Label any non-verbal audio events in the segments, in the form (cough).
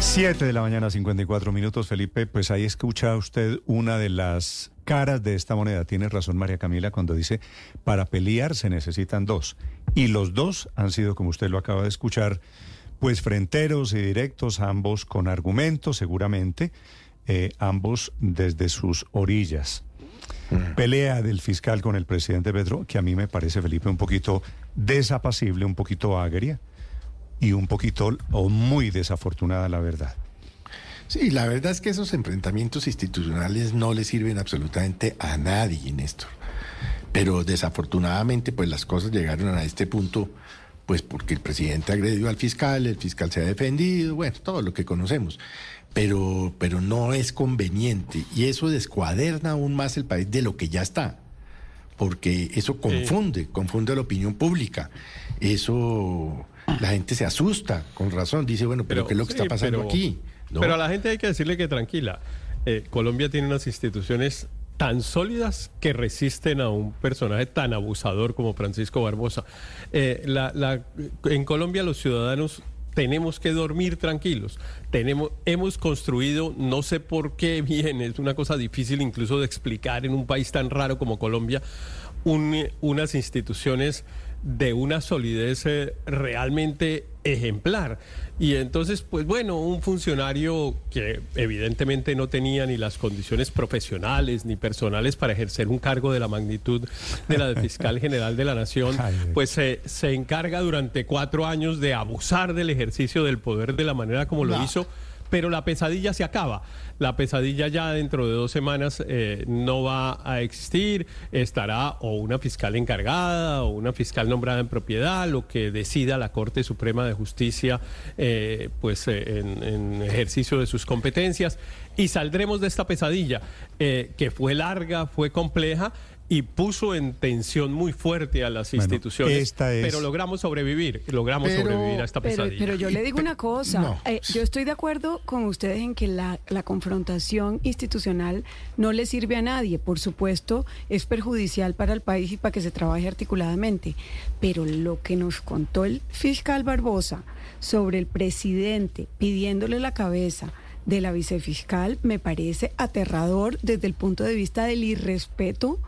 7 de la mañana, 54 minutos, Felipe. Pues ahí escucha usted una de las caras de esta moneda. Tiene razón María Camila cuando dice, para pelear se necesitan dos. Y los dos han sido, como usted lo acaba de escuchar, pues frenteros y directos, ambos con argumentos seguramente, eh, ambos desde sus orillas. Pelea del fiscal con el presidente Pedro, que a mí me parece, Felipe, un poquito desapacible, un poquito agria y un poquito o muy desafortunada, la verdad. Sí, la verdad es que esos enfrentamientos institucionales no le sirven absolutamente a nadie, Néstor. Pero desafortunadamente, pues las cosas llegaron a este punto, pues porque el presidente agredió al fiscal, el fiscal se ha defendido, bueno, todo lo que conocemos. Pero, pero no es conveniente y eso descuaderna aún más el país de lo que ya está porque eso confunde, confunde a la opinión pública. Eso la gente se asusta, con razón, dice, bueno, pero, ¿qué es lo que está pasando aquí? Pero a la gente hay que decirle que tranquila. Eh, Colombia tiene unas instituciones tan sólidas que resisten a un personaje tan abusador como Francisco Barbosa. Eh, en Colombia los ciudadanos tenemos que dormir tranquilos. Tenemos, hemos construido, no sé por qué bien, es una cosa difícil incluso de explicar en un país tan raro como Colombia, unas instituciones de una solidez eh, realmente ejemplar. Y entonces, pues bueno, un funcionario que evidentemente no tenía ni las condiciones profesionales ni personales para ejercer un cargo de la magnitud de la de (laughs) fiscal general de la nación, pues se encarga durante cuatro años de abusar del ejercicio del poder de la manera como lo hizo pero la pesadilla se acaba. La pesadilla ya dentro de dos semanas eh, no va a existir, estará o una fiscal encargada o una fiscal nombrada en propiedad, lo que decida la Corte Suprema de Justicia eh, pues eh, en, ejercicio de sus competencias y saldremos de esta pesadilla que fue larga, fue compleja y puso en tensión muy fuerte a las instituciones. Pero logramos sobrevivir, logramos sobrevivir a esta pesadilla. Pero, yo le digo una cosa, eh, yo estoy de acuerdo con ustedes en que la, la confrontación institucional no le sirve a nadie, por supuesto es perjudicial para el país y para que se trabaje articuladamente, pero lo que nos contó el fiscal Barbosa sobre el presidente pidiéndole la cabeza, de la vicefiscal me parece aterrador desde el punto de vista del irrespeto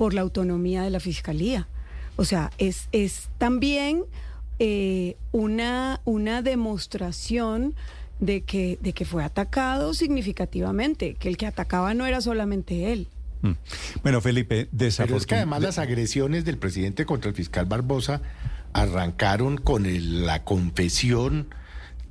por la autonomía de la Fiscalía. O sea, es, es también eh, una, una demostración de que, de que fue atacado significativamente, que el que atacaba no era solamente él. Mm. Bueno, Felipe, Pero es que además las agresiones del presidente contra el fiscal Barbosa arrancaron con la confesión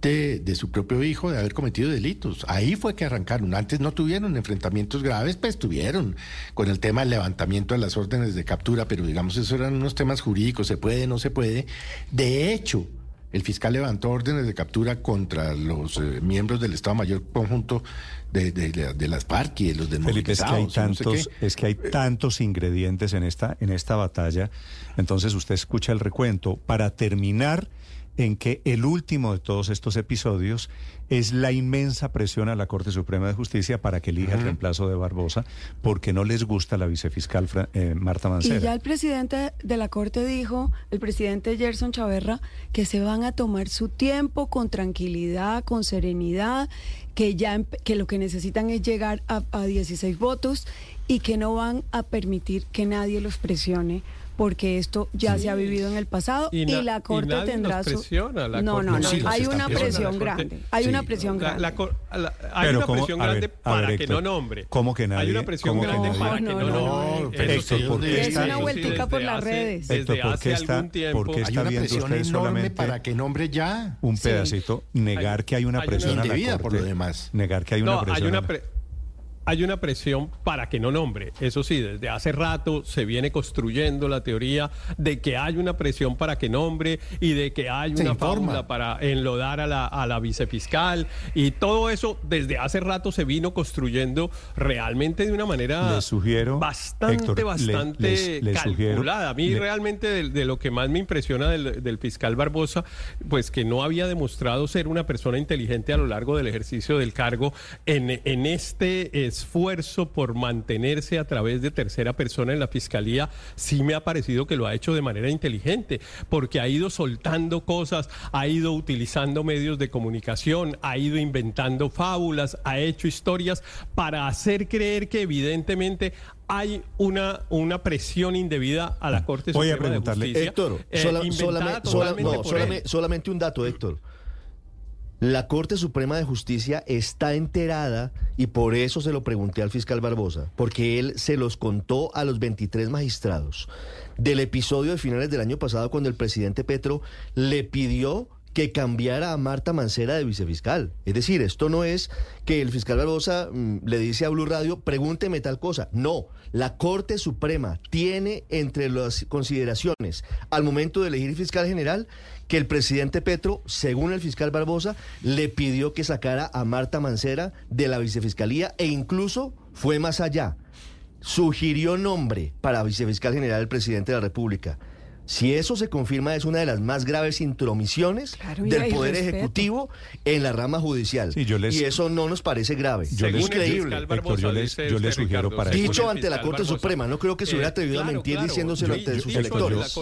de, su propio hijo de haber cometido delitos. Ahí fue que arrancaron. Antes no tuvieron enfrentamientos graves, pues tuvieron con el tema del levantamiento de las órdenes de captura, pero digamos, esos eran unos temas jurídicos, se puede, no se puede. De hecho, el fiscal levantó órdenes de captura contra los eh, miembros del Estado Mayor Conjunto de, de, las FARC y de los Felipe, es que hay tantos, es que hay tantos ingredientes en esta, en esta batalla. Entonces usted escucha el recuento. Para terminar en que el último de todos estos episodios es la inmensa presión a la Corte Suprema de Justicia para que elija el reemplazo de Barbosa, porque no les gusta la vicefiscal eh, Marta Mancera. Y ya el presidente de la Corte dijo, el presidente Gerson Chaverra, que se van a tomar su tiempo con tranquilidad, con serenidad, que ya que lo que necesitan es llegar a, a 16 votos y que no van a permitir que nadie los presione porque esto ya se ha vivido en el pasado y, la Corte tendrá su... Presiona, la no, no, no, hay una presión grande. Hay una presión grande. hay una presión grande para que no nombre. ¿Cómo que nadie? Hay una presión grande para que no nombre. es una vueltica por las redes. Héctor, ¿por qué está, ¿por qué está viendo usted solamente para que nombre ya un pedacito? Negar que hay una presión a la Corte. por lo demás. Negar que hay una presión hay una presión para que no nombre. Eso sí, desde hace rato se viene construyendo la teoría de que hay una presión para que nombre y de que hay una fórmula para enlodar a la, a la vicefiscal. Y todo eso desde hace rato se vino construyendo realmente de una manera bastante, bastante calculada. a mí realmente de, lo que más me impresiona del, fiscal Barbosa, pues que no había demostrado ser una persona inteligente a lo largo del ejercicio del cargo en, en este... Eh, esfuerzo por mantenerse a través de tercera persona en la fiscalía, sí me ha parecido que lo ha hecho de manera inteligente, porque ha ido soltando cosas, ha ido utilizando medios de comunicación, ha ido inventando fábulas, ha hecho historias para hacer creer que evidentemente hay una, una presión indebida a la Corte Voy Suprema a preguntarle, de Justicia. Héctor, solamente, solamente un dato, Héctor. La Corte Suprema de Justicia está enterada y por eso se lo pregunté al fiscal Barbosa, porque él se los contó a los 23 magistrados del episodio de finales del año pasado cuando el presidente Petro le pidió que cambiara a Marta Mancera de vicefiscal. Es decir, esto no es que el fiscal Barbosa mm, le dice a Blue Radio, pregúnteme tal cosa. No, la Corte Suprema tiene entre las consideraciones al momento de elegir fiscal general que el presidente Petro, según el fiscal Barbosa, le pidió que sacara a Marta Mancera de la vicefiscalía e incluso fue más allá. Sugirió nombre para vicefiscal general del presidente de la República. Si eso se confirma, es una de las más graves intromisiones del Poder Ejecutivo en la rama judicial. y eso no nos parece grave. Yo es increíble. yo les, sugiero para Dicho ante la Corte Suprema, no creo que se hubiera eh, atrevido a mentir diciéndoselo ante sus electores.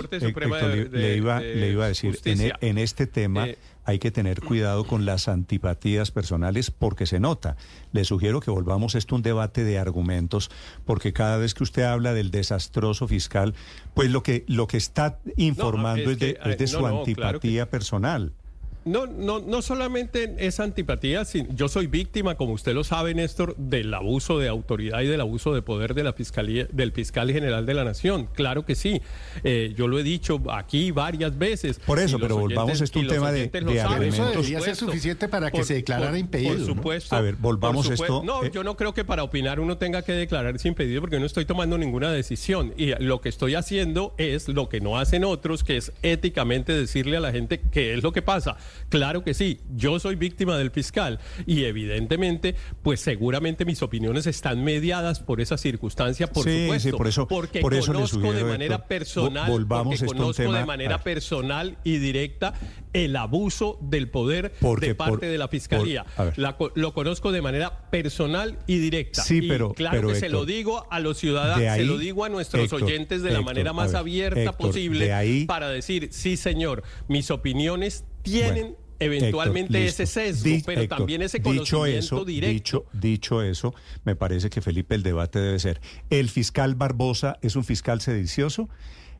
le, iba, le iba a decir, en, en, este tema... Eh, hay que tener cuidado con las antipatías personales porque se nota. Le sugiero que volvamos esto un debate de argumentos, porque cada vez que usted habla del desastroso fiscal, pues lo que, lo que está informando es, de, de, su antipatía personal. No, no, no solamente es antipatía, yo soy víctima, como usted lo sabe, Néstor, del abuso de autoridad y del abuso de poder de la fiscalía, del fiscal general de la nación. Claro que sí. Eh, yo lo he dicho aquí varias veces. Por eso, pero volvamos a este un tema de, de Eso debería ser suficiente para que se declarara impedido. Por supuesto. A ver, volvamos a esto. No, eh, yo no creo que para opinar uno tenga que declararse impedido porque no estoy tomando ninguna decisión. Y lo que estoy haciendo es lo que no hacen otros, que es éticamente decirle a la gente qué es lo que pasa. Claro que sí, yo soy víctima del fiscal y evidentemente, pues seguramente mis opiniones están mediadas por esa circunstancia, por supuesto. Sí, por eso, porque por eso conozco de manera personal, porque conozco de manera personal y directa el abuso del poder de parte de la fiscalía. lo conozco de manera personal y directa. Sí, pero claro que se lo digo a los ciudadanos, se lo digo a nuestros oyentes de la manera más abierta posible para decir, sí, señor, mis opiniones tienen eventualmente ese sesgo, pero también ese conocimiento dicho eso, directo. Dicho, dicho eso, me parece que Felipe el debate debe ser, ¿el fiscal Barbosa es un fiscal sedicioso?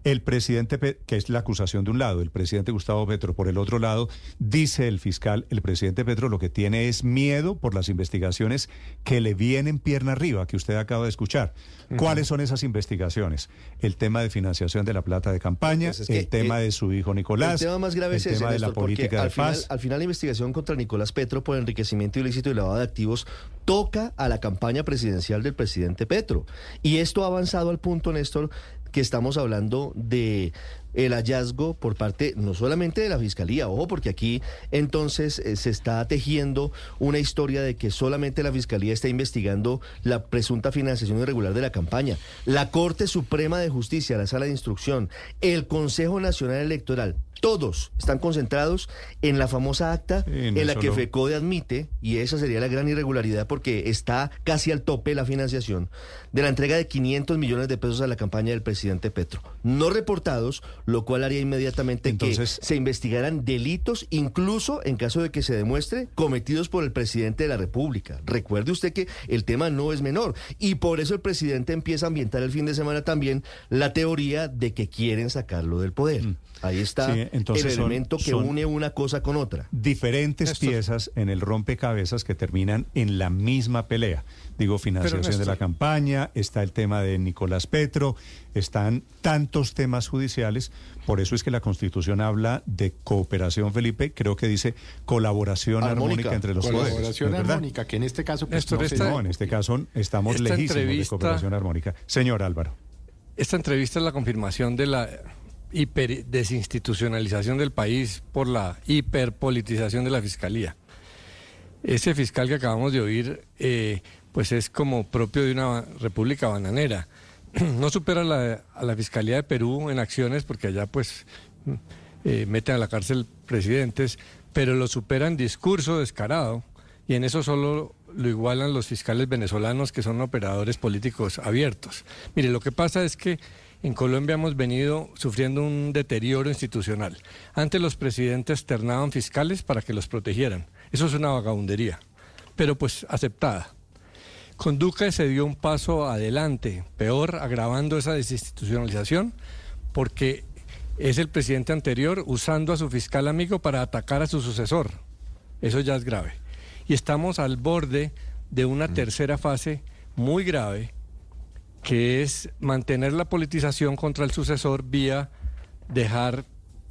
El presidente, que es la acusación de un lado, el presidente Gustavo Petro por el otro lado, dice el fiscal, el presidente Petro lo que tiene es miedo por las investigaciones que le vienen pierna arriba, que usted acaba de escuchar. ¿Cuáles son esas investigaciones? El tema de financiación de la plata de campaña, pues el tema de su hijo Nicolás, el tema más grave es tema de la política de paz. al final la investigación contra Nicolás Petro por enriquecimiento ilícito y lavado de activos toca a la campaña presidencial del presidente Petro. Y esto ha avanzado al punto, Néstor, que estamos hablando de el hallazgo por parte no solamente de la Fiscalía, ojo, porque aquí entonces eh, se está tejiendo una historia de que solamente la Fiscalía está investigando la presunta financiación irregular de la campaña. La Corte Suprema de Justicia, la Sala de Instrucción, el Consejo Nacional Electoral, todos están concentrados en la famosa acta en la que FECODE admite, y esa sería la gran irregularidad porque está casi al tope la financiación, de la entrega de 500 millones de pesos a la campaña del presidente Petro. No reportados, lo cual haría inmediatamente que se investigaran delitos, incluso en caso de que se demuestre, cometidos por el presidente de la República. Recuerde usted que el tema no es menor, y por eso el presidente empieza a ambientar el fin de semana también la teoría de que quieren sacarlo del poder. Mm. Ahí está el elemento que une una cosa con otra. Diferentes piezas en el rompecabezas que terminan en la misma pelea. Digo, financiación de la campaña, está el tema de Nicolás Petro, están tantos temas judiciales. Por eso es que la Constitución habla de cooperación, Felipe. Creo que dice colaboración armónica, entre los poderes. Colaboración armónica, que en este caso... Pues, no, en este caso estamos lejísimos de cooperación armónica. Señor Álvaro. Esta entrevista es la confirmación de la hiper desinstitucionalización del país por la hiperpolitización de la fiscalía. Ese fiscal que acabamos de oír, eh, pues es como propio de una república bananera. (clears throat) No supera a la fiscalía de Perú en acciones, porque allá pues eh, meten a la cárcel presidentes, pero lo supera en discurso descarado y en eso solo lo igualan los fiscales venezolanos que son operadores políticos abiertos. Mire, lo que pasa es que en Colombia hemos venido sufriendo un deterioro institucional. Antes los presidentes ternaban fiscales para que los protegieran. Eso es una vagabundería, pero pues aceptada. Con Duque se dio un paso adelante, peor, agravando esa desinstitucionalización, porque es el presidente anterior usando a su fiscal amigo para atacar a su sucesor. Eso ya es grave. Y estamos al borde de una tercera fase muy grave, que es mantener la politización contra el sucesor vía dejar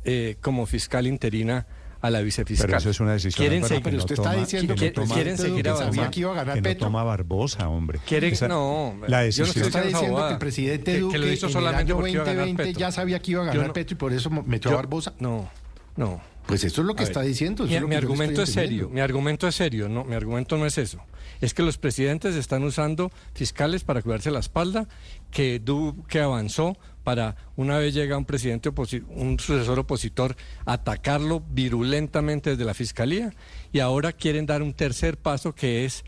eh, como fiscal interina a la vicefiscal. Pero eso es una decisión. Quieren seguir, pero usted está diciendo que, quieren seguir a que iba a ganar que no toma Barbosa, hombre. ¿Quieren, no, la decisión. Yo no está diciendo que el presidente Duque que lo hizo solamente en el año 2020 ya sabía que iba a ganar Petro y por eso metió a Barbosa. No, no. Pues eso es lo que está diciendo. Mi, mi argumento es serio. Mi argumento es serio. No, mi argumento no es eso. Es que los presidentes están usando fiscales para cuidarse la espalda, que Duque avanzó para una vez llega un presidente un sucesor opositor atacarlo virulentamente desde la fiscalía y ahora quieren dar un tercer paso que es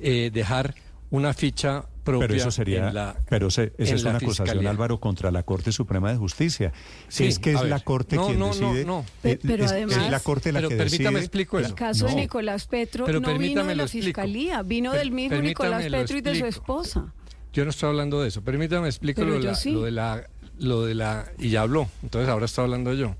eh, dejar una ficha propia pero eso sería en la, pero esa es una acusación Álvaro contra la Corte Suprema de Justicia. Sí, es que es la Corte quien decide no, pero además es la Corte la que permítame explico eso. el caso de Nicolás Petro no vino de la fiscalía vino del mismo Nicolás Petro y de su esposa. Yo no estoy hablando de eso. Permítame explicar lo, de la, lo de la y ya habló. Entonces ahora estoy hablando yo.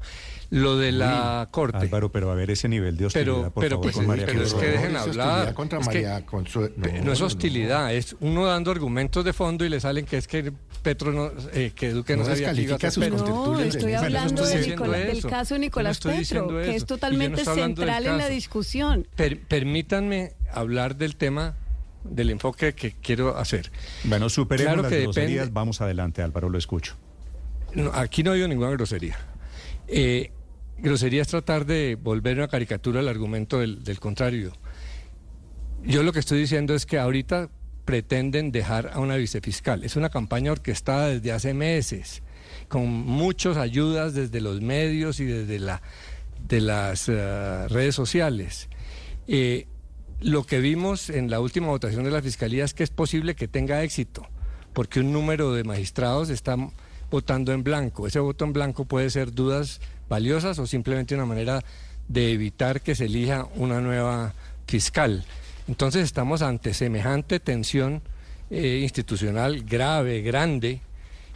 Lo de la corte. Álvaro, pero a ver ese nivel de hostilidad, pero, por pero, favor, pues, con María pero es que dejen hablar. Contra es María que, no, es hostilidad, es uno dando argumentos de fondo y le salen que es que Petro no, eh, que Duque no, sabía que iba a sus No, estoy hablando de Nicolás, del caso Nicolás Petro, que es totalmente central en la discusión. permítanme hablar del tema del enfoque que quiero hacer. Bueno, superemos las groserías, vamos adelante, Álvaro, lo escucho. aquí no ha habido ninguna grosería. Eh, grosería es tratar de volver una caricatura al argumento del, contrario. Yo lo que estoy diciendo es que ahorita pretenden dejar a una vicefiscal. Es una campaña orquestada desde hace meses, con muchas ayudas desde los medios y desde la, de las uh, redes sociales. Eh, lo que vimos en la última votación de la Fiscalía es que es posible que tenga éxito, porque un número de magistrados está votando en blanco. Ese voto en blanco puede ser dudas valiosas o simplemente una manera de evitar que se elija una nueva fiscal. Entonces estamos ante semejante tensión eh, institucional grave, grande,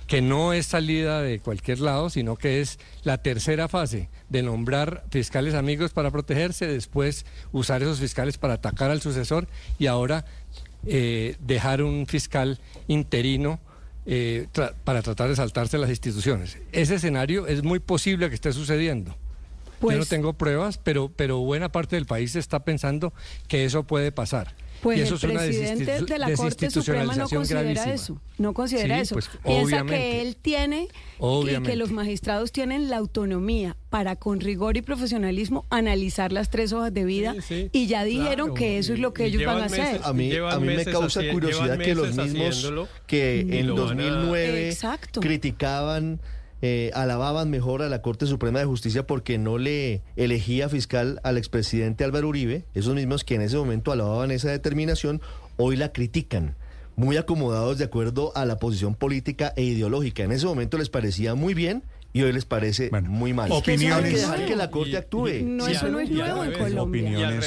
que no es salida de cualquier lado, sino que es la tercera fase de nombrar fiscales amigos para protegerse, después usar esos fiscales para atacar al sucesor y ahora eh, dejar un fiscal interino eh, para tratar de saltarse las instituciones. Ese escenario es muy posible que esté sucediendo. Yo no pues tengo pruebas, pero, pero buena parte del país está pensando que eso puede pasar. Pues el presidente de la Corte Suprema no considera eso. No considera eso. Pues, Piensa que él tiene y que los magistrados tienen la autonomía para con rigor y profesionalismo analizar las tres hojas de vida y ya dijeron que eso es lo que ellos van a hacer. A mí, a mí me causa curiosidad que los mismos que en 2009 criticaban eh, alababan mejor a la Corte Suprema de Justicia porque no le elegía fiscal al expresidente Álvaro Uribe, esos mismos que en ese momento alababan esa determinación, hoy la critican muy acomodados de acuerdo a la posición política e ideológica. En ese momento les parecía muy bien y hoy les parece muy mal. Opiniones. Hay que dejar que la Corte actúe. No, eso no es nuevo en Colombia.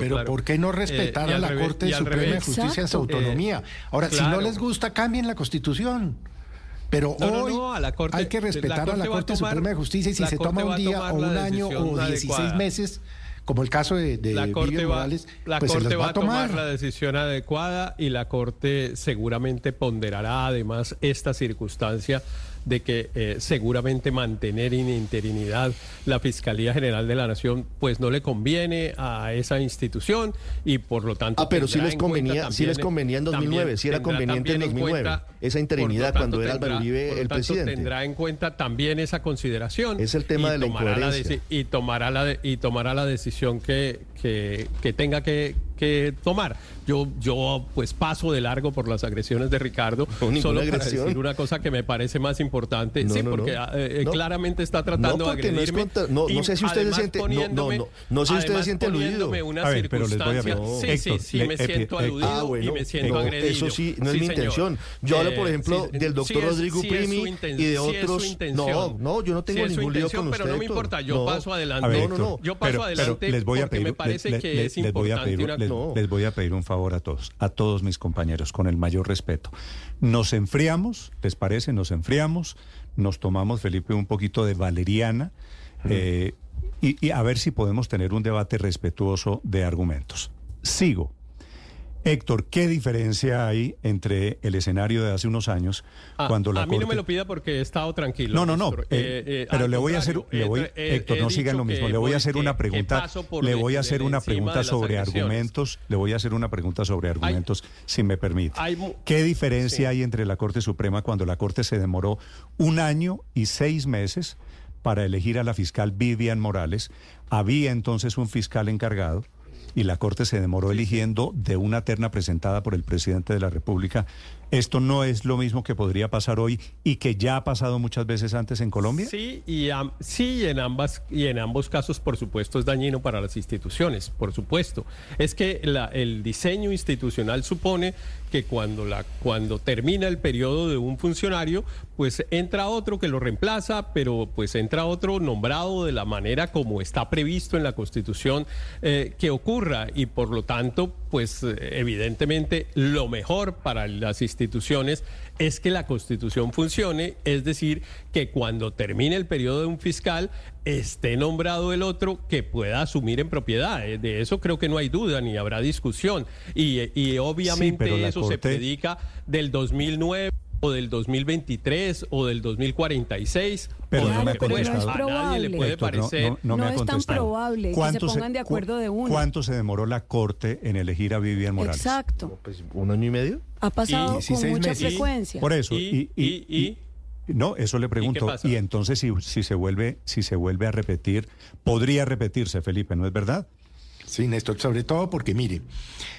pero, ¿por qué no respetar a la Corte Suprema de Justicia en su autonomía? Ahora, si no les gusta, cambien la Constitución. Pero hoy hay que respetar a la Corte Suprema de Justicia y si se toma un día o un año o 16 meses, como el caso de, de la Corte va, la pues Corte va a tomar. la decisión adecuada y la Corte seguramente ponderará además esta circunstancia de que eh, seguramente mantener en interinidad la Fiscalía General de la Nación pues no le conviene a esa institución y por lo tanto... Ah, pero sí les convenía, sí les convenía en 2009, sí era conveniente en 2009, esa interinidad cuando era Álvaro Uribe el presidente. Tendrá en cuenta también esa consideración. Es el tema de la incoherencia. y, tomará la y tomará la decisión que, que, que tenga que que tomar. Yo, yo pues paso de largo por las agresiones de Ricardo, solo para decir una cosa que me parece más importante, sí, porque eh, claramente está tratando de agredirme. No, no, sé si usted se siente, no, no, no, sé si usted se siente aludido. Una a ver, pero les voy a Sí, sí, sí, me siento aludido ah, bueno, y me siento agredido. Eso sí, no es mi intención. Yo hablo, por ejemplo, del doctor Rodrigo Primi y de otros. No, no, yo no tengo ningún lío con usted. Pero no me importa, yo paso adelante. No, no, Yo paso adelante les voy a pedir, me parece que es importante. Les voy a pedir un favor a todos, a todos mis compañeros, con el mayor respeto. Nos enfriamos, ¿les parece? Nos enfriamos, nos tomamos, Felipe, un poquito de valeriana eh, y a ver si podemos tener un debate respetuoso de argumentos. Sigo. Héctor, ¿qué diferencia hay entre el escenario de hace unos años ah, cuando la A mí no me lo pida porque he estado tranquilo. No, no, no. Eh, eh, pero le voy a hacer, le voy, Héctor, no sigan lo mismo. Le voy a hacer una pregunta. Le voy a hacer una pregunta sobre argumentos. Le voy a hacer una pregunta sobre argumentos, si me permite. ¿Qué diferencia hay entre la Corte Suprema cuando la Corte se demoró un año y seis meses para elegir a la fiscal Vivian Morales? Había entonces un fiscal encargado y la Corte se demoró eligiendo de una terna presentada por el presidente de la República ¿Esto no es lo mismo que podría pasar hoy y que ya ha pasado muchas veces antes en Colombia? Sí, y sí, en ambas y en ambos casos, por supuesto, es dañino para las instituciones, por supuesto. Es que el diseño institucional supone que cuando la cuando termina el periodo de un funcionario, pues entra otro que lo reemplaza, pero pues entra otro nombrado de la manera como está previsto en la Constitución eh, que ocurra y por lo tanto, pues evidentemente lo mejor para las instituciones es que la Constitución funcione, es decir, que cuando termine el periodo de un fiscal esté nombrado el otro que pueda asumir en propiedad. Eh, de eso creo que no hay duda ni habrá discusión. Y, obviamente eso se predica del 2009 o del 2023 o del 2046. Pero no me ha contestado. No es probable. A nadie le puede parecer. No, no, es tan probable que se pongan de acuerdo de uno. ¿Cuánto se demoró la Corte en elegir a Vivian Morales? Exacto. Pues, ¿Un año y medio? Ha pasado con mucha frecuencia. Por eso. y, y no, eso le pregunto. ¿Y, entonces si, si, se vuelve, si se vuelve a repetir, podría repetirse, Felipe, ¿no es verdad? Sí, Néstor, sobre todo porque mire,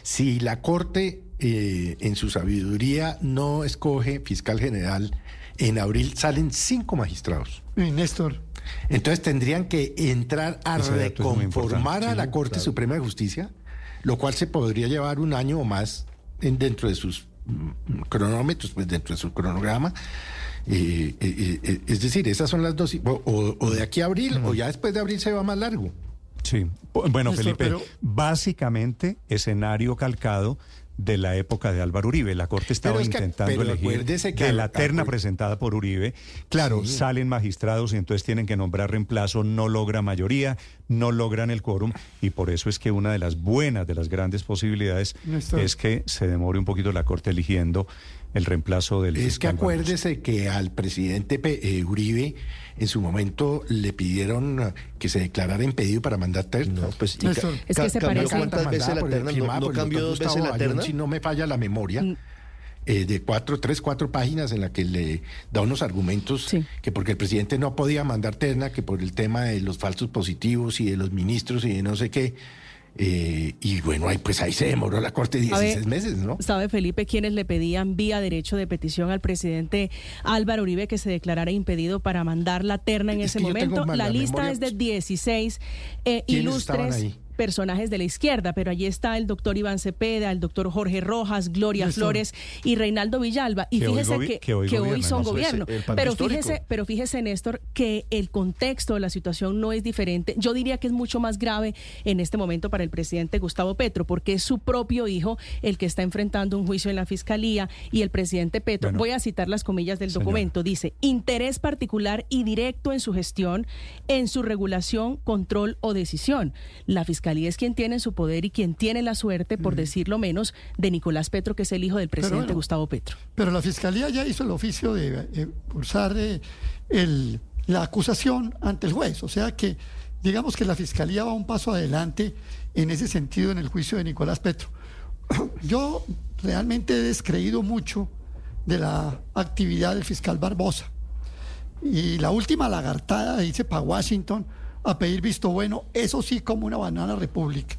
si la Corte eh, en su sabiduría no escoge fiscal general, en abril salen cinco magistrados. Néstor. Entonces tendrían que entrar a reconformar a la Corte Suprema de Justicia, lo cual se podría llevar un año o más dentro de sus mm, cronómetros, pues dentro de su cronograma. Eh, eh, es decir, esas son las dos, o, de aquí a abril, o ya después de abril se va más largo. Sí, bueno, Felipe, básicamente escenario calcado de la época de Álvaro Uribe. La Corte estaba intentando elegir de la terna presentada por Uribe. Claro, salen magistrados y entonces tienen que nombrar reemplazo, no logra mayoría, no logran el quórum y por eso es que una de las buenas, de las grandes posibilidades es que se demore un poquito la Corte eligiendo el reemplazo del... Es que acuérdese que al presidente eh, Uribe en su momento le pidieron que se declarara impedido para mandar terna. No, pues, es que se parece. ¿Cuántas veces la terna? No, no cambió dos veces la terna. Si no me falla la memoria. Mm. Eh, de cuatro, tres, cuatro páginas en la que le da unos argumentos que porque el presidente no podía mandar terna, que por el tema de los falsos positivos y de los ministros y de no sé qué, eh, y bueno, ahí, pues ahí se demoró la Corte 16 meses, ¿no? ¿Sabe, Felipe, quienes le pedían vía derecho de petición al presidente Álvaro Uribe que se declarara impedido para mandar la terna en ese momento? La, lista es de 16 eh, ilustres personajes de la izquierda, pero allí está el doctor Iván Cepeda, el doctor Jorge Rojas, Gloria Flores y Reinaldo Villalba. Y fíjese que, hoy, son gobierno. Pero fíjese, pero fíjese, Néstor, que el contexto de la situación no es diferente. Yo diría que es mucho más grave en este momento para el presidente Gustavo Petro, porque es su propio hijo el que está enfrentando un juicio en la fiscalía y el presidente Petro, voy a citar las comillas del documento, dice, interés particular y directo en su gestión, en su regulación, control o decisión. La fiscalía Fiscalía es quien tiene su poder y quien tiene la suerte, por decirlo menos, de Nicolás Petro, que es el hijo del presidente Gustavo Petro. Pero la Fiscalía ya hizo el oficio de eh, pulsar eh, la acusación ante el juez. O sea que, digamos que la Fiscalía va un paso adelante en ese sentido en el juicio de Nicolás Petro. (coughs) Yo realmente he descreído mucho de la actividad del fiscal Barbosa. Y la última lagartada dice para Washington a pedir visto bueno, eso sí como una banana república.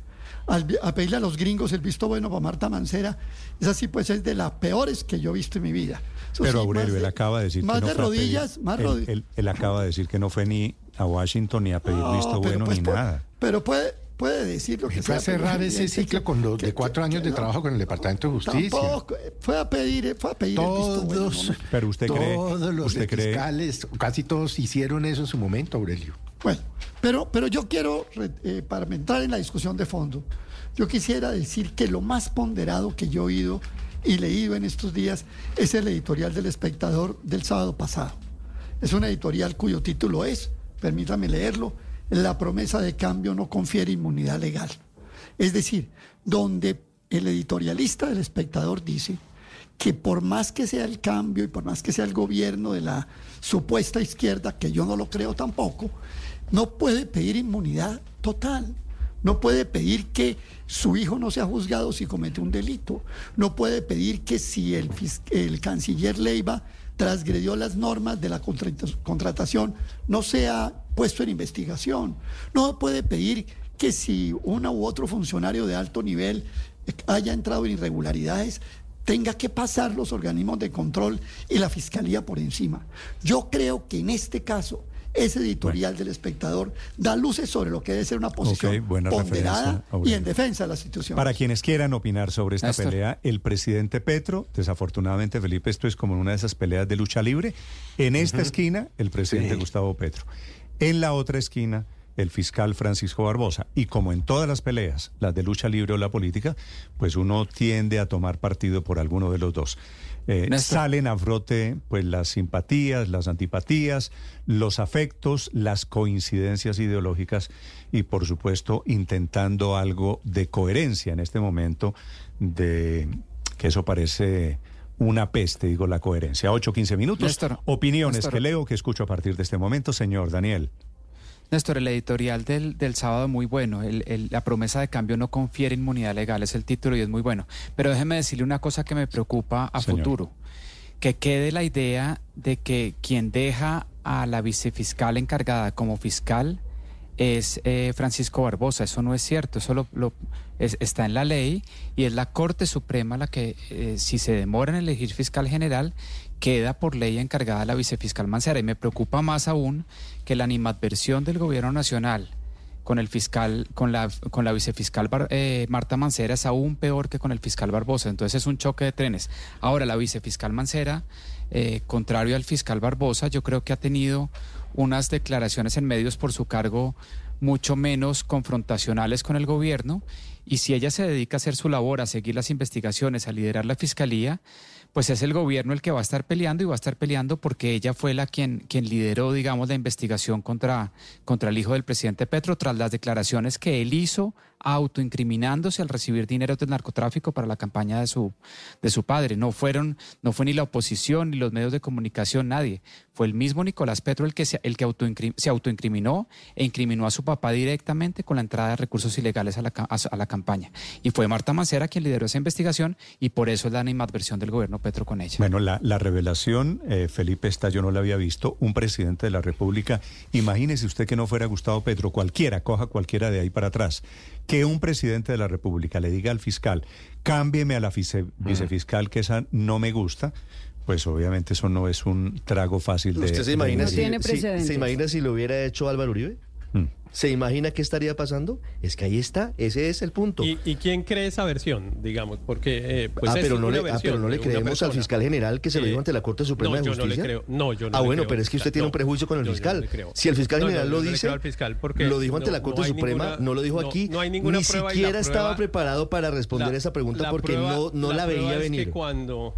a pedirle a los gringos el visto bueno para Marta Mancera, esa sí pues es de las peores que yo he visto en mi vida. Pero Aurelio, él acaba de decir más que no de rodillas, más él, él, acaba de decir que no fue ni a Washington ni a pedir visto bueno pues ni nada. Pero puede puede decir lo que fue a cerrar ese ciclo con los de cuatro años de trabajo con el Departamento de Justicia. Tampoco, fue a pedir, fue a pedir todos, el visto bueno, Pero usted cree, todos los usted fiscales, casi todos hicieron eso en su momento, Aurelio. Bueno, pero, pero yo quiero, eh, para entrar en la discusión de fondo, yo quisiera decir que lo más ponderado que yo he oído y leído en estos días es el editorial del espectador del sábado pasado. Es un editorial cuyo título es, permítame leerlo, La promesa de cambio no confiere inmunidad legal. Es decir, donde el editorialista del espectador dice que por más que sea el cambio y por más que sea el gobierno de la supuesta izquierda, que yo no lo creo tampoco, no puede pedir inmunidad total. No puede pedir que su hijo no sea juzgado si comete un delito. No puede pedir que si el, el canciller Leiva transgredió las normas de la contratación no sea puesto en investigación. No puede pedir que si uno u otro funcionario de alto nivel haya entrado en irregularidades, tenga que pasar los organismos de control y la fiscalía por encima. Yo creo que en este caso ese editorial del espectador da luces sobre lo que debe ser una posición ponderada y en defensa de la institución. Para quienes quieran opinar sobre esta pelea, el presidente Petro, desafortunadamente Felipe, esto es como una de esas peleas de lucha libre. En esta esquina, el presidente Gustavo Petro. En la otra esquina, el fiscal Francisco Barbosa. Y como en todas las peleas, las de lucha libre o la política, pues uno tiende a tomar partido por alguno de los dos. Eh, salen a frote pues las simpatías, las antipatías, los afectos, las coincidencias ideológicas y por supuesto intentando algo de coherencia en este momento de que eso parece una peste, digo, la coherencia. 8, 15 minutos. Opiniones que leo, que escucho a partir de este momento, señor Daniel. Néstor, el editorial del, del sábado muy bueno. la promesa de cambio no confiere inmunidad legal, es el título y es muy bueno. Pero déjeme decirle una cosa que me preocupa a futuro. Que quede la idea de que quien deja a la vicefiscal encargada como fiscal es eh, Francisco Barbosa. Eso no es cierto, eso lo, está en la ley y es la Corte Suprema la que, eh, si se demora en elegir fiscal general, queda por ley encargada la vicefiscal Mancera. Y me preocupa más aún que la animadversión del gobierno nacional con el fiscal, con la, con la vicefiscal eh, Marta Mancera es aún peor que con el fiscal Barbosa. Entonces es un choque de trenes. Ahora, la vicefiscal Mancera, eh, contrario al fiscal Barbosa, yo creo que ha tenido unas declaraciones en medios por su cargo mucho menos confrontacionales con el gobierno. Y si ella se dedica a hacer su labor, a seguir las investigaciones, a liderar la fiscalía, pues es el gobierno el que va a estar peleando y va a estar peleando porque ella fue la quien, quien lideró, digamos, la investigación contra, contra el hijo del presidente Petro tras las declaraciones que él hizo autoincriminándose al recibir dinero del narcotráfico para la campaña de su, de su padre. No fueron, no fue ni la oposición ni los medios de comunicación, nadie. Fue el mismo Nicolás Petro el que se, el que se autoincriminó e incriminó a su papá directamente con la entrada de recursos ilegales a la, a, la campaña. Y fue Marta Mancera quien lideró esa investigación y por eso es la animadversión del gobierno Petro con ella. Bueno, la, la revelación, eh, Felipe, esta yo no la había visto. Un presidente de la República, imagínese usted que no fuera Gustavo Petro, cualquiera, coja cualquiera de ahí para atrás que un presidente de la República le diga al fiscal, cámbieme a la vicefiscal, que esa no me gusta, pues obviamente eso no es un trago fácil de... ¿Usted se imagina, si, se imagina si lo hubiera hecho Álvaro Uribe? ¿Se imagina qué estaría pasando? Es que ahí está, ese es el punto. ¿Y, quién cree esa versión, digamos? Porque, eh, pues ah, pero no le, ah, pero no le creemos al fiscal general que se lo dijo ante la Corte Suprema de Justicia. No, yo no le creo. No, yo no ah, bueno, pero es que usted tiene un prejuicio con el fiscal. si el fiscal general lo dice, lo dijo ante la Corte Suprema, no lo dijo aquí. No hay ninguna Ni siquiera estaba preparado para responder esa pregunta porque no, no la veía venir. cuando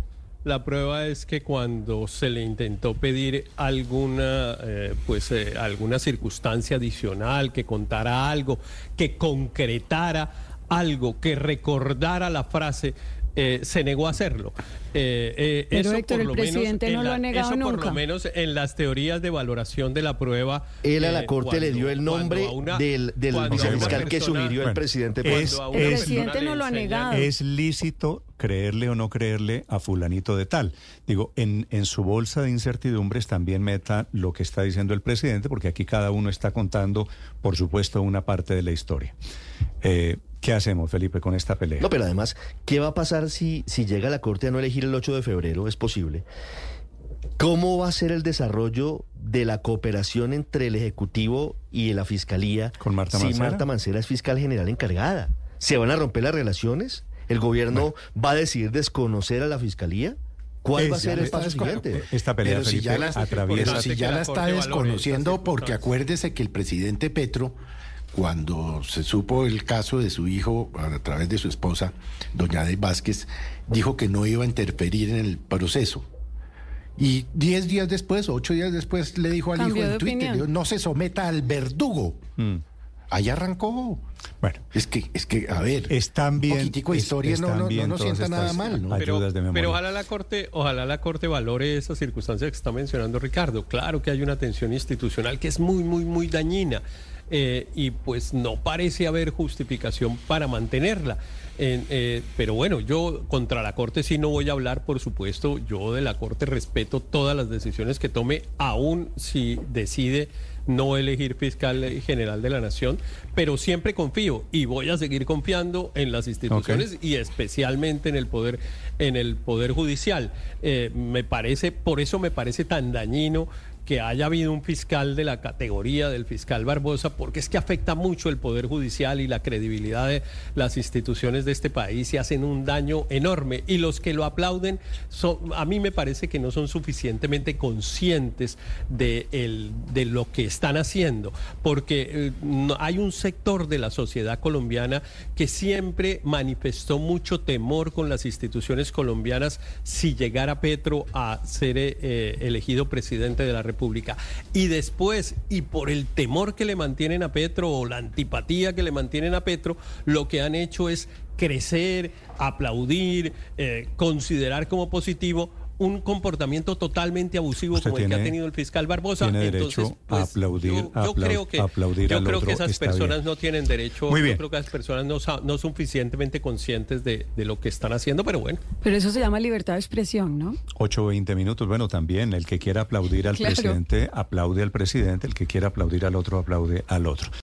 la prueba es que cuando se le intentó pedir alguna, eh, pues, eh, alguna circunstancia adicional, que contara algo, que concretara algo, que recordara la frase, eh, se negó a hacerlo. Eh, eh, Pero eso Héctor, el presidente no lo ha negado eso nunca. por lo menos en las teorías de valoración de la prueba. Él a la Corte le dio el nombre del, del fiscal que sugirió el presidente. Es, el presidente no lo ha negado. Es lícito creerle o no creerle a fulanito de tal. Digo, en, en su bolsa de incertidumbres también meta lo que está diciendo el presidente, porque aquí cada uno está contando, por supuesto, una parte de la historia. Eh, ¿Qué hacemos, Felipe, con esta pelea? No, pero además, ¿qué va a pasar si, si llega la Corte a no elegir el 8 de febrero? Es posible. ¿Cómo va a ser el desarrollo de la cooperación entre el Ejecutivo y la Fiscalía ¿Con Marta si Marta Mancera es fiscal general encargada? ¿Se van a romper las relaciones? ¿El gobierno va a decidir desconocer a la Fiscalía? ¿Cuál va a ser el paso siguiente? Esta pelea, si ya la, atraviesa... si ya la está desconociendo, porque acuérdese que el presidente Petro, cuando se supo el caso de su hijo a través de su esposa, doña De Vázquez, dijo que no iba a interferir en el proceso. Y diez días después, ocho días después, le dijo al hijo en Twitter, no se someta al verdugo. Mm. Ahí arrancó. Bueno, es que, es que, a ver, están bien, un poquitico de historia no, no, no, sienta nada mal, ¿no? Pero, pero, ojalá la corte, ojalá la corte valore esa circunstancia que está mencionando Ricardo. Claro que hay una tensión institucional que es muy, muy, muy dañina. Eh, y pues no parece haber justificación para mantenerla. Eh, pero bueno, yo contra la Corte sí no voy a hablar, por supuesto. Yo de la Corte respeto todas las decisiones que tome, aún si decide no elegir fiscal general de la nación, pero siempre confío y voy a seguir confiando en las instituciones y especialmente en el poder, en el poder judicial. Eh, me parece, por eso me parece tan dañino que haya habido un fiscal de la categoría del fiscal Barbosa, porque es que afecta mucho el Poder Judicial y la credibilidad de las instituciones de este país y hacen un daño enorme. Y los que lo aplauden, a mí me parece que no son suficientemente conscientes de, el, de lo que están haciendo, porque eh, hay un sector de la sociedad colombiana que siempre manifestó mucho temor con las instituciones colombianas si llegara Petro a ser eh, elegido presidente de la República Pública. Y después, y por el temor que le mantienen a Petro o la antipatía que le mantienen a Petro, lo que han hecho es crecer, aplaudir, eh, considerar como positivo un comportamiento totalmente abusivo como el que ha tenido el fiscal Barbosa. Tiene derecho a pues, aplaudir, yo, creo que, yo creo que esas personas no tienen derecho, Muy bien. yo creo que esas personas no, no son suficientemente conscientes de, de, lo que están haciendo, pero bueno. Pero eso se llama libertad de expresión, ¿no? 8 o 20 minutos, bueno, también el que quiera aplaudir al presidente, aplaude al presidente, el que quiera aplaudir al otro, aplaude al otro.